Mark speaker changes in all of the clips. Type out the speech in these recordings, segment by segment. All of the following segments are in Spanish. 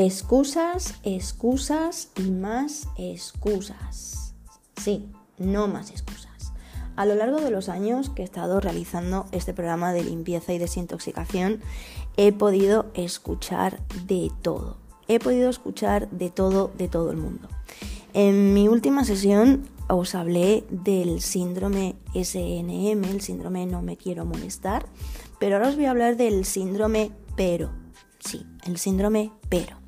Speaker 1: Excusas, excusas y más excusas. Sí, no más excusas. A lo largo de los años que he estado realizando este programa de limpieza y desintoxicación, he podido escuchar de todo. He podido escuchar de todo, de todo el mundo. En mi última sesión os hablé del síndrome SNM, el síndrome no me quiero molestar, pero ahora os voy a hablar del síndrome pero. Sí, el síndrome pero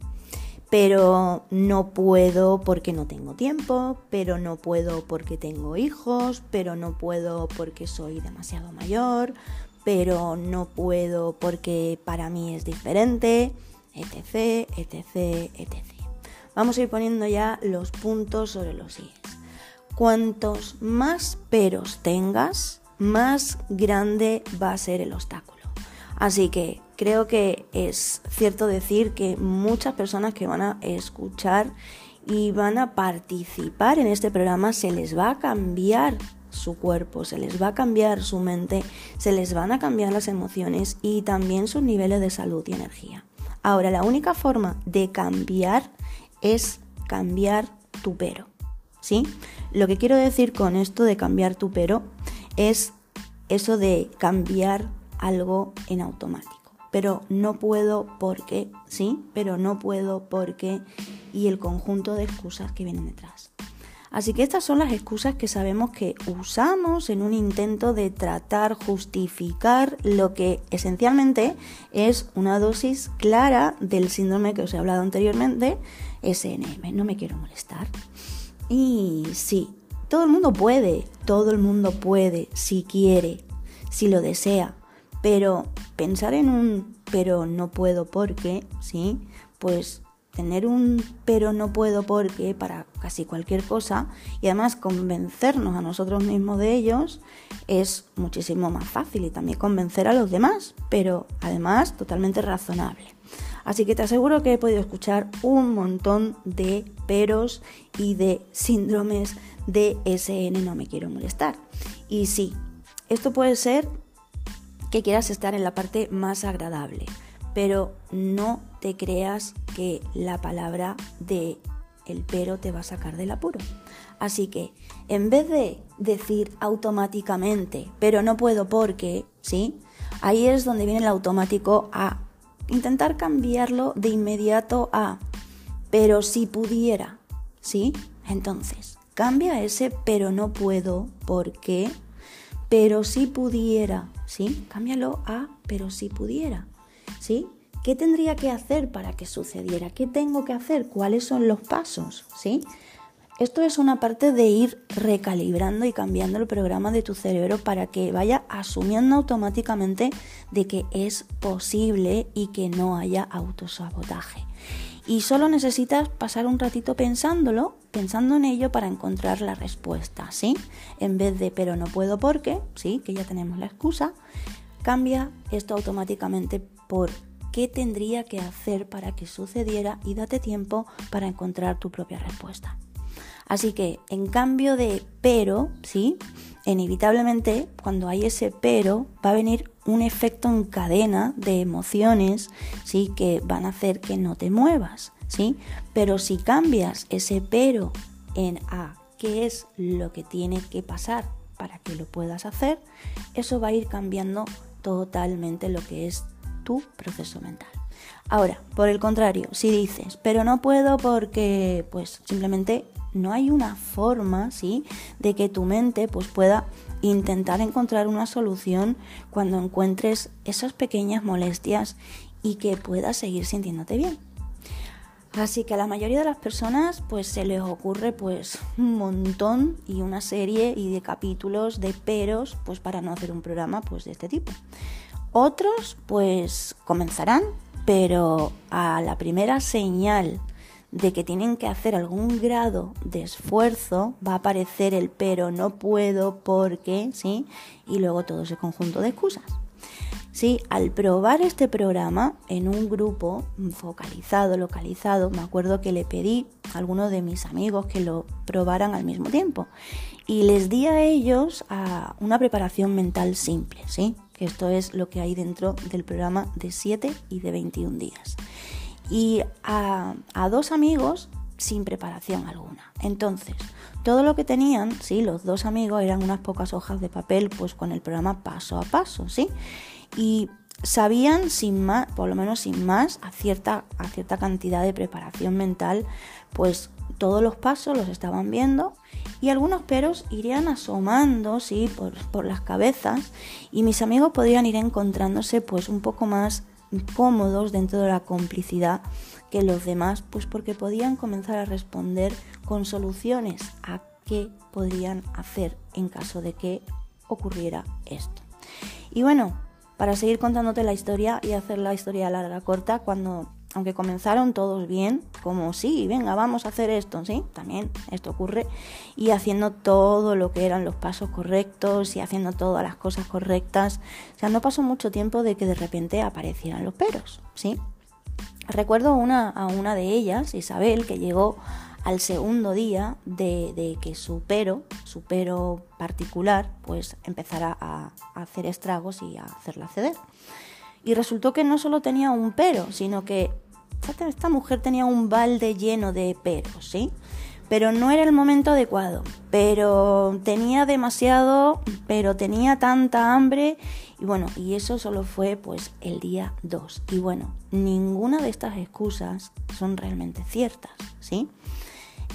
Speaker 1: pero no puedo porque no tengo tiempo, pero no puedo porque tengo hijos, pero no puedo porque soy demasiado mayor, pero no puedo porque para mí es diferente, etc, etc, etc. Vamos a ir poniendo ya los puntos sobre los íes. Cuantos más peros tengas, más grande va a ser el obstáculo. Así que creo que es cierto decir que muchas personas que van a escuchar y van a participar en este programa se les va a cambiar su cuerpo, se les va a cambiar su mente, se les van a cambiar las emociones y también sus niveles de salud y energía. Ahora, la única forma de cambiar es cambiar tu pero. ¿Sí? Lo que quiero decir con esto de cambiar tu pero es eso de cambiar algo en automático. Pero no puedo porque, sí, pero no puedo porque y el conjunto de excusas que vienen detrás. Así que estas son las excusas que sabemos que usamos en un intento de tratar, justificar lo que esencialmente es una dosis clara del síndrome que os he hablado anteriormente, SNM, no me quiero molestar. Y sí, todo el mundo puede, todo el mundo puede, si quiere, si lo desea, pero pensar en un pero no puedo porque, ¿sí? Pues tener un pero no puedo porque para casi cualquier cosa y además convencernos a nosotros mismos de ellos es muchísimo más fácil y también convencer a los demás, pero además totalmente razonable. Así que te aseguro que he podido escuchar un montón de peros y de síndromes de SN no me quiero molestar. Y sí, esto puede ser que quieras estar en la parte más agradable, pero no te creas que la palabra de el pero te va a sacar del apuro. Así que en vez de decir automáticamente, pero no puedo porque, ¿sí? Ahí es donde viene el automático a intentar cambiarlo de inmediato a, pero si pudiera, ¿sí? Entonces, cambia ese pero no puedo porque, pero si pudiera, ¿sí? Cámbialo a pero si pudiera, ¿sí? ¿Qué tendría que hacer para que sucediera? ¿Qué tengo que hacer? ¿Cuáles son los pasos? ¿Sí? Esto es una parte de ir recalibrando y cambiando el programa de tu cerebro para que vaya asumiendo automáticamente de que es posible y que no haya autosabotaje. Y solo necesitas pasar un ratito pensándolo, pensando en ello para encontrar la respuesta, ¿sí? En vez de pero no puedo porque, ¿sí? Que ya tenemos la excusa, cambia esto automáticamente por qué tendría que hacer para que sucediera y date tiempo para encontrar tu propia respuesta. Así que en cambio de pero, ¿sí? Inevitablemente cuando hay ese pero va a venir un efecto en cadena de emociones, ¿sí? Que van a hacer que no te muevas, ¿sí? Pero si cambias ese pero en a qué es lo que tiene que pasar para que lo puedas hacer, eso va a ir cambiando totalmente lo que es tu proceso mental. Ahora, por el contrario, si dices, pero no puedo porque pues simplemente no hay una forma, ¿sí? de que tu mente pues pueda intentar encontrar una solución cuando encuentres esas pequeñas molestias y que puedas seguir sintiéndote bien. Así que a la mayoría de las personas pues se les ocurre pues un montón y una serie y de capítulos de peros pues para no hacer un programa pues de este tipo. Otros pues comenzarán, pero a la primera señal de que tienen que hacer algún grado de esfuerzo, va a aparecer el pero no puedo porque, ¿sí? Y luego todo ese conjunto de excusas. Sí, al probar este programa en un grupo focalizado, localizado, me acuerdo que le pedí a algunos de mis amigos que lo probaran al mismo tiempo y les di a ellos a una preparación mental simple, ¿sí? Que esto es lo que hay dentro del programa de 7 y de 21 días. y a, a dos amigos sin preparación alguna. Entonces, todo lo que tenían, sí, los dos amigos eran unas pocas hojas de papel, pues con el programa paso a paso, ¿sí? Y sabían sin más, por lo menos sin más, a cierta, a cierta cantidad de preparación mental, pues todos los pasos los estaban viendo y algunos peros irían asomando, sí, por, por las cabezas y mis amigos podrían ir encontrándose pues un poco más cómodos dentro de la complicidad que los demás, pues porque podían comenzar a responder con soluciones a qué podrían hacer en caso de que ocurriera esto. Y bueno, para seguir contándote la historia y hacer la historia larga corta, cuando aunque comenzaron todos bien, como sí, venga, vamos a hacer esto, ¿sí? También esto ocurre, y haciendo todo lo que eran los pasos correctos y haciendo todas las cosas correctas. O sea, no pasó mucho tiempo de que de repente aparecieran los peros, ¿sí? Recuerdo una, a una de ellas, Isabel, que llegó al segundo día de, que su pero, su pero particular, pues empezara a, hacer estragos y a hacerla ceder. Y resultó que no solo tenía un pero, sino que esta mujer tenía un balde lleno de peros, ¿sí? Pero no era el momento adecuado, pero tenía demasiado, pero tenía tanta hambre y bueno, y eso solo fue pues el día 2. Y bueno, ninguna de estas excusas son realmente ciertas, ¿sí?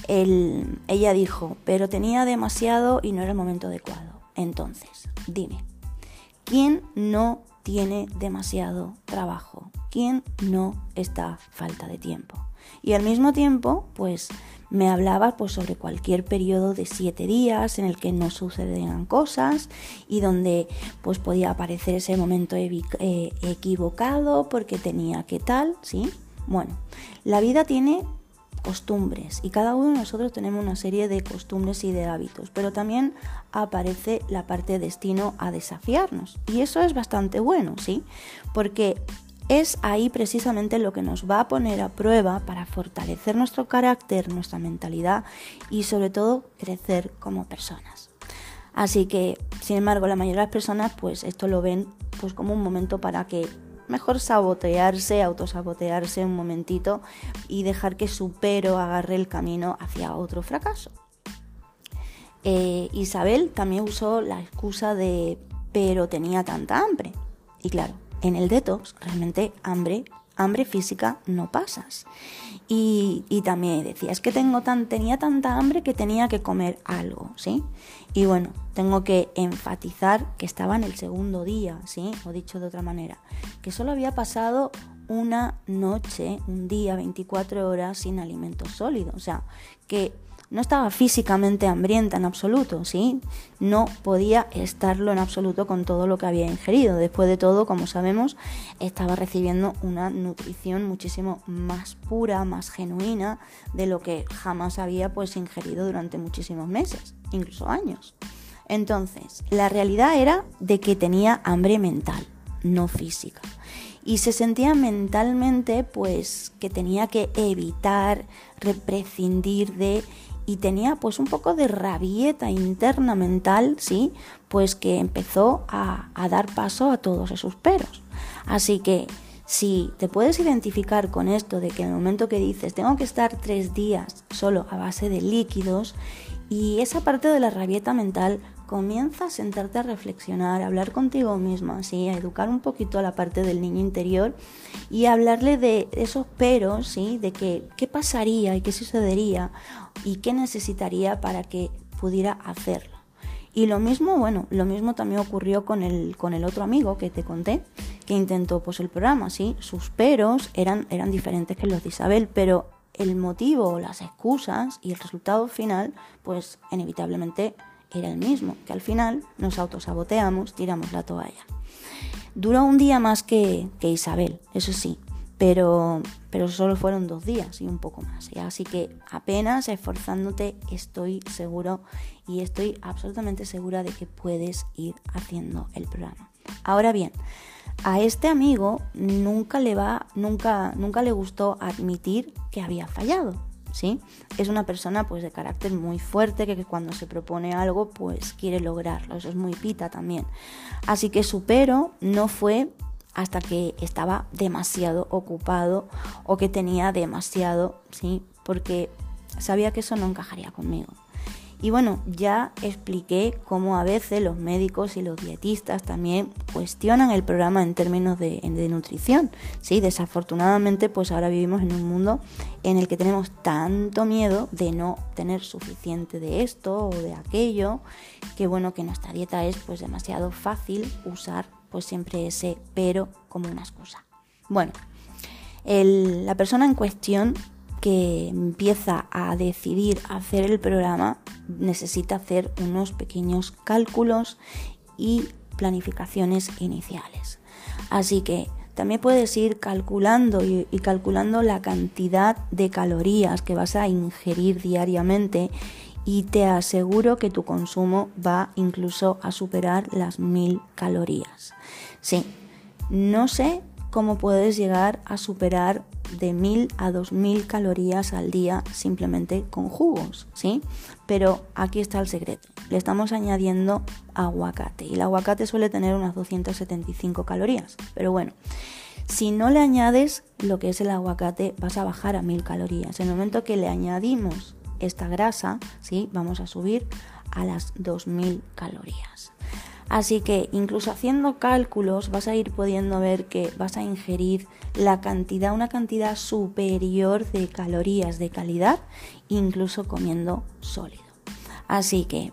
Speaker 1: Ella dijo, pero tenía demasiado y no era el momento adecuado. Entonces, dime, ¿quién no tiene demasiado trabajo? ¿Quién no está falta de tiempo? Y al mismo tiempo, pues me hablaba pues, sobre cualquier periodo de siete días en el que no sucedían cosas y donde pues podía aparecer ese momento eh, equivocado porque tenía que tal, ¿sí? Bueno, la vida tiene costumbres y cada uno de nosotros tenemos una serie de costumbres y de hábitos, pero también aparece la parte destino a desafiarnos y eso es bastante bueno, ¿sí? Porque es ahí precisamente lo que nos va a poner a prueba para fortalecer nuestro carácter, nuestra mentalidad y sobre todo crecer como personas. Así que, sin embargo, la mayoría de las personas pues esto lo ven pues como un momento para que mejor sabotearse, autosabotearse un momentito y dejar que su pero agarre el camino hacia otro fracaso. Eh, Isabel también usó la excusa de pero tenía tanta hambre. Y claro, en el detox realmente hambre, hambre física no pasas. Y, también decía, es que tengo tan, tenía tanta hambre que tenía que comer algo, ¿sí? Y bueno, tengo que enfatizar que estaba en el segundo día, ¿sí? O dicho de otra manera, que solo había pasado una noche, un día, 24 horas sin alimento sólido. O sea, que no estaba físicamente hambrienta en absoluto, ¿sí? No podía estarlo en absoluto con todo lo que había ingerido. Después de todo, como sabemos, estaba recibiendo una nutrición muchísimo más pura, más genuina de lo que jamás había pues ingerido durante muchísimos meses, incluso años. Entonces, la realidad era de que tenía hambre mental, no física y se sentía mentalmente pues que tenía que evitar, prescindir de y tenía pues un poco de rabieta interna mental, ¿sí? Pues que empezó a, a dar paso a todos esos peros. Así que si te puedes identificar con esto de que en el momento que dices tengo que estar tres días solo a base de líquidos y esa parte de la rabieta mental comienza a sentarte a reflexionar, a hablar contigo misma, ¿sí? a educar un poquito a la parte del niño interior y hablarle de esos peros, ¿sí? de que, qué pasaría y qué sucedería y qué necesitaría para que pudiera hacerlo. Y lo mismo, bueno, lo mismo también ocurrió con el, con el otro amigo que te conté, que intentó pues el programa, ¿sí? Sus peros eran, eran diferentes que los de Isabel, pero el motivo, las excusas y el resultado final, pues inevitablemente era el mismo, que al final nos autosaboteamos, tiramos la toalla. Duró un día más que, que Isabel, eso sí, pero, pero solo fueron dos días y un poco más. Así que apenas esforzándote estoy seguro y estoy absolutamente segura de que puedes ir haciendo el programa. Ahora bien, a este amigo nunca le va, nunca, nunca le gustó admitir que había fallado. ¿Sí? Es una persona pues de carácter muy fuerte que cuando se propone algo pues quiere lograrlo, eso es muy pita también. Así que su pero no fue hasta que estaba demasiado ocupado o que tenía demasiado, ¿sí? Porque sabía que eso no encajaría conmigo. Y bueno, ya expliqué cómo a veces los médicos y los dietistas también cuestionan el programa en términos de, nutrición. Sí, desafortunadamente pues ahora vivimos en un mundo en el que tenemos tanto miedo de no tener suficiente de esto o de aquello, que bueno, que nuestra dieta es pues demasiado fácil usar pues siempre ese pero como una excusa. Bueno, la persona en cuestión que empieza a decidir hacer el programa necesita hacer unos pequeños cálculos y planificaciones iniciales. Así que también puedes ir calculando y, calculando la cantidad de calorías que vas a ingerir diariamente y te aseguro que tu consumo va incluso a superar las mil calorías. Sí, no sé cómo puedes llegar a superar de 1000 a 2000 calorías al día simplemente con jugos, ¿sí? Pero aquí está el secreto. Le estamos añadiendo aguacate y el aguacate suele tener unas 275 calorías, pero bueno, si no le añades lo que es el aguacate, vas a bajar a 1000 calorías. En el momento que le añadimos esta grasa, ¿sí? Vamos a subir a las 2000 calorías. Así que incluso haciendo cálculos vas a ir pudiendo ver que vas a ingerir la cantidad, una cantidad superior de calorías de calidad, incluso comiendo sólido. Así que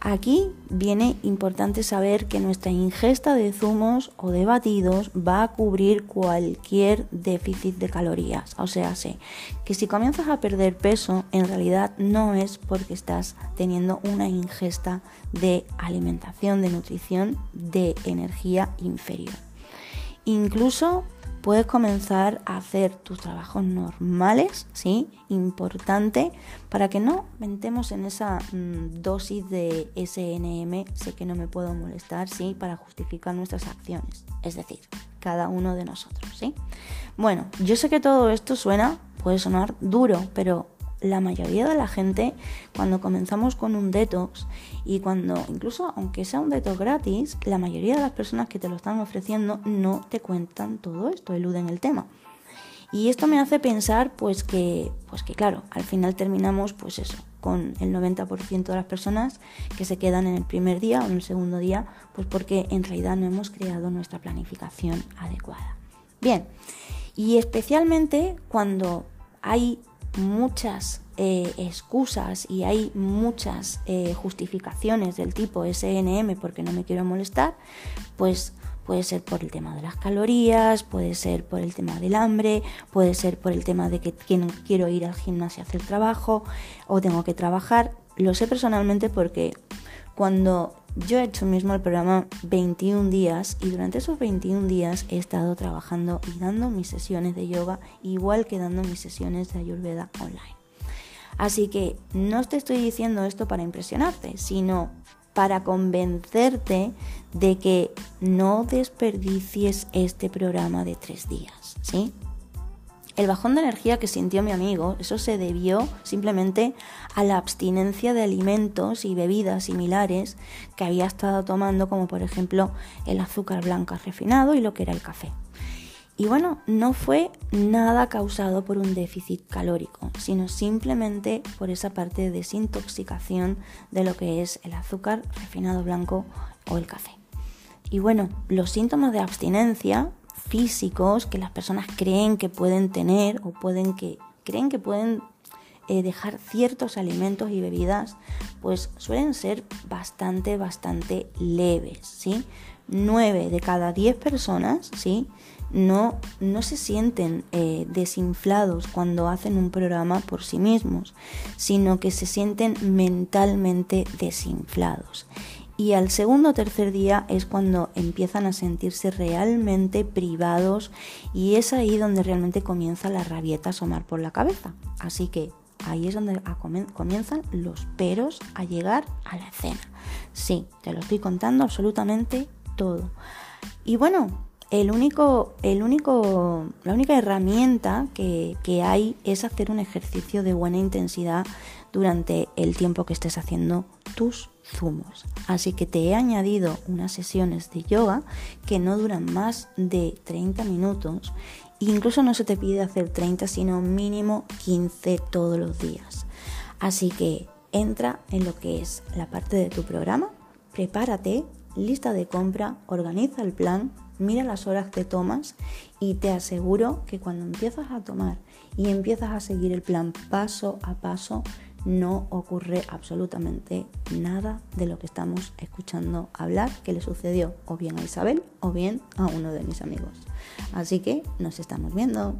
Speaker 1: Aquí viene importante saber que nuestra ingesta de zumos o de batidos va a cubrir cualquier déficit de calorías. O sea, sé que si comienzas a perder peso, en realidad no es porque estás teniendo una ingesta de alimentación, de nutrición, de energía inferior. Incluso puedes comenzar a hacer tus trabajos normales, ¿sí? Importante para que no mentemos en esa mm, dosis de SNM, sé que no me puedo molestar, ¿sí? Para justificar nuestras acciones, es decir, cada uno de nosotros, ¿sí? Bueno, yo sé que todo esto suena, puede sonar duro, pero la mayoría de la gente cuando comenzamos con un detox y cuando incluso aunque sea un detox gratis, la mayoría de las personas que te lo están ofreciendo no te cuentan todo esto, eluden el tema. Y esto me hace pensar pues que pues que claro, al final terminamos pues eso, con el 90% de las personas que se quedan en el primer día o en el segundo día, pues porque en realidad no hemos creado nuestra planificación adecuada. Bien, y especialmente cuando hay muchas eh, excusas y hay muchas eh, justificaciones del tipo SNM porque no me quiero molestar, pues puede ser por el tema de las calorías, puede ser por el tema del hambre, puede ser por el tema de que quiero ir al gimnasio a hacer trabajo o tengo que trabajar. Lo sé personalmente porque cuando yo he hecho mismo el programa 21 días y durante esos 21 días he estado trabajando y dando mis sesiones de yoga igual que dando mis sesiones de ayurveda online. Así que no te estoy diciendo esto para impresionarte, sino para convencerte de que no desperdicies este programa de tres días, ¿sí? El bajón de energía que sintió mi amigo, eso se debió simplemente a la abstinencia de alimentos y bebidas similares que había estado tomando, como por ejemplo el azúcar blanco refinado y lo que era el café. Y bueno, no fue nada causado por un déficit calórico, sino simplemente por esa parte de desintoxicación de lo que es el azúcar refinado blanco o el café. Y bueno, los síntomas de abstinencia físicos que las personas creen que pueden tener o pueden que creen que pueden eh, dejar ciertos alimentos y bebidas, pues suelen ser bastante, bastante leves, ¿sí? 9 de cada 10 personas, ¿sí? No, no se sienten eh, desinflados cuando hacen un programa por sí mismos, sino que se sienten mentalmente desinflados. Y al segundo o tercer día es cuando empiezan a sentirse realmente privados y es ahí donde realmente comienza la rabieta a asomar por la cabeza. Así que ahí es donde comienzan los peros a llegar a la escena. Sí, te lo estoy contando absolutamente todo. Y bueno, el único, el único, la única herramienta que, que hay es hacer un ejercicio de buena intensidad durante el tiempo que estés haciendo tus zumos. Así que te he añadido unas sesiones de yoga que no duran más de 30 minutos. Incluso no se te pide hacer 30, sino mínimo 15 todos los días. Así que entra en lo que es la parte de tu programa, prepárate, lista de compra, organiza el plan, mira las horas que tomas y te aseguro que cuando empiezas a tomar y empiezas a seguir el plan paso a paso, no ocurre absolutamente nada de lo que estamos escuchando hablar que le sucedió o bien a Isabel o bien a uno de mis amigos. Así que nos estamos viendo.